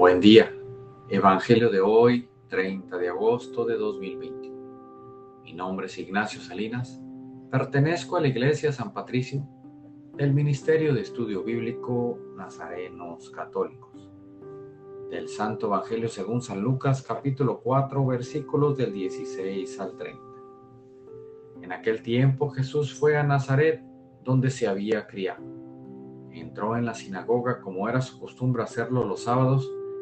Buen día. Evangelio de hoy, 30 de agosto de 2021. Mi nombre es Ignacio Salinas. Pertenezco a la Iglesia San Patricio del Ministerio de Estudio Bíblico Nazarenos Católicos. Del Santo Evangelio según San Lucas, capítulo 4, versículos del 16 al 30. En aquel tiempo Jesús fue a Nazaret, donde se había criado. Entró en la sinagoga como era su costumbre hacerlo los sábados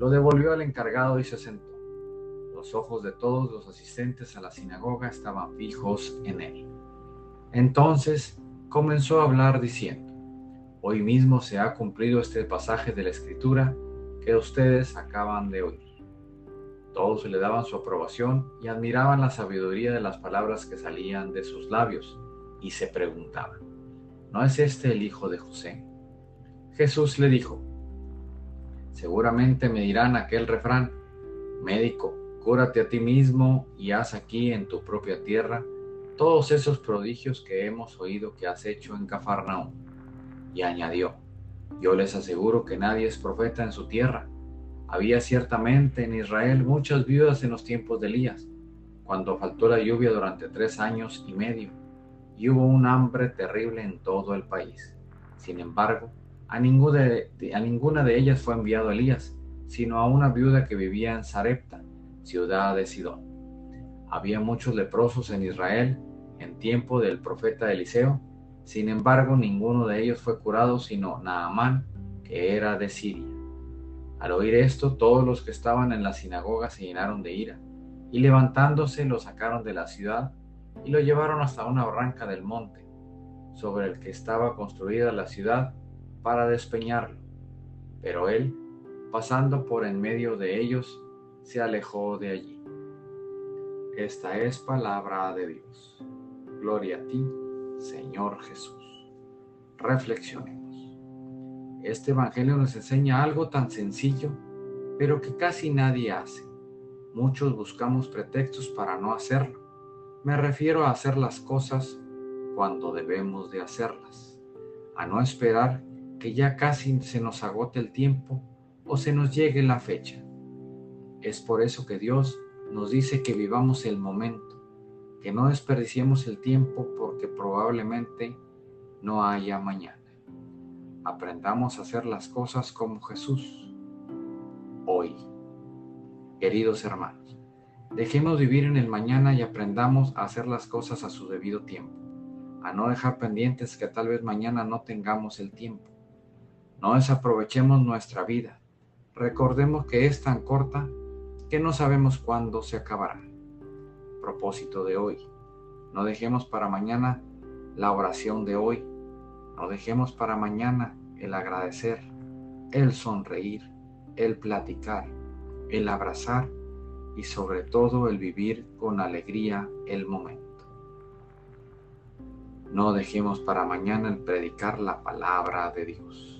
lo devolvió al encargado y se sentó. Los ojos de todos los asistentes a la sinagoga estaban fijos en él. Entonces comenzó a hablar diciendo, Hoy mismo se ha cumplido este pasaje de la escritura que ustedes acaban de oír. Todos le daban su aprobación y admiraban la sabiduría de las palabras que salían de sus labios y se preguntaban, ¿no es este el hijo de José? Jesús le dijo, Seguramente me dirán aquel refrán, médico, cúrate a ti mismo y haz aquí en tu propia tierra todos esos prodigios que hemos oído que has hecho en Cafarnaúm. Y añadió, yo les aseguro que nadie es profeta en su tierra. Había ciertamente en Israel muchas viudas en los tiempos de Elías, cuando faltó la lluvia durante tres años y medio, y hubo un hambre terrible en todo el país. Sin embargo, a ninguna de, ellas fue enviado Elías, sino a una viuda que vivía en Sarepta, ciudad de Sidón. Había muchos leprosos en Israel en tiempo del profeta Eliseo, sin embargo ninguno de ellos fue curado sino Naamán, que era de Siria. Al oír esto, todos los que estaban en la sinagoga se llenaron de ira, y levantándose lo sacaron de la ciudad y lo llevaron hasta una barranca del monte, sobre el que estaba construida la ciudad, para despeñarlo. Pero él, pasando por en medio de ellos, se alejó de allí. Esta es palabra de Dios. Gloria a ti, Señor Jesús. Reflexionemos. Este Evangelio nos enseña algo tan sencillo, pero que casi nadie hace. Muchos buscamos pretextos para no hacerlo. Me refiero a hacer las cosas cuando debemos de hacerlas, a no esperar que ya casi se nos agote el tiempo o se nos llegue la fecha. Es por eso que Dios nos dice que vivamos el momento, que no desperdiciemos el tiempo porque probablemente no haya mañana. Aprendamos a hacer las cosas como Jesús hoy. Queridos hermanos, dejemos vivir en el mañana y aprendamos a hacer las cosas a su debido tiempo, a no dejar pendientes que tal vez mañana no tengamos el tiempo no desaprovechemos nuestra vida. Recordemos que es tan corta que no sabemos cuándo se acabará. Propósito de hoy. No dejemos para mañana la oración de hoy. No dejemos para mañana el agradecer, el sonreír, el platicar, el abrazar y sobre todo el vivir con alegría el momento. No dejemos para mañana el predicar la palabra de Dios.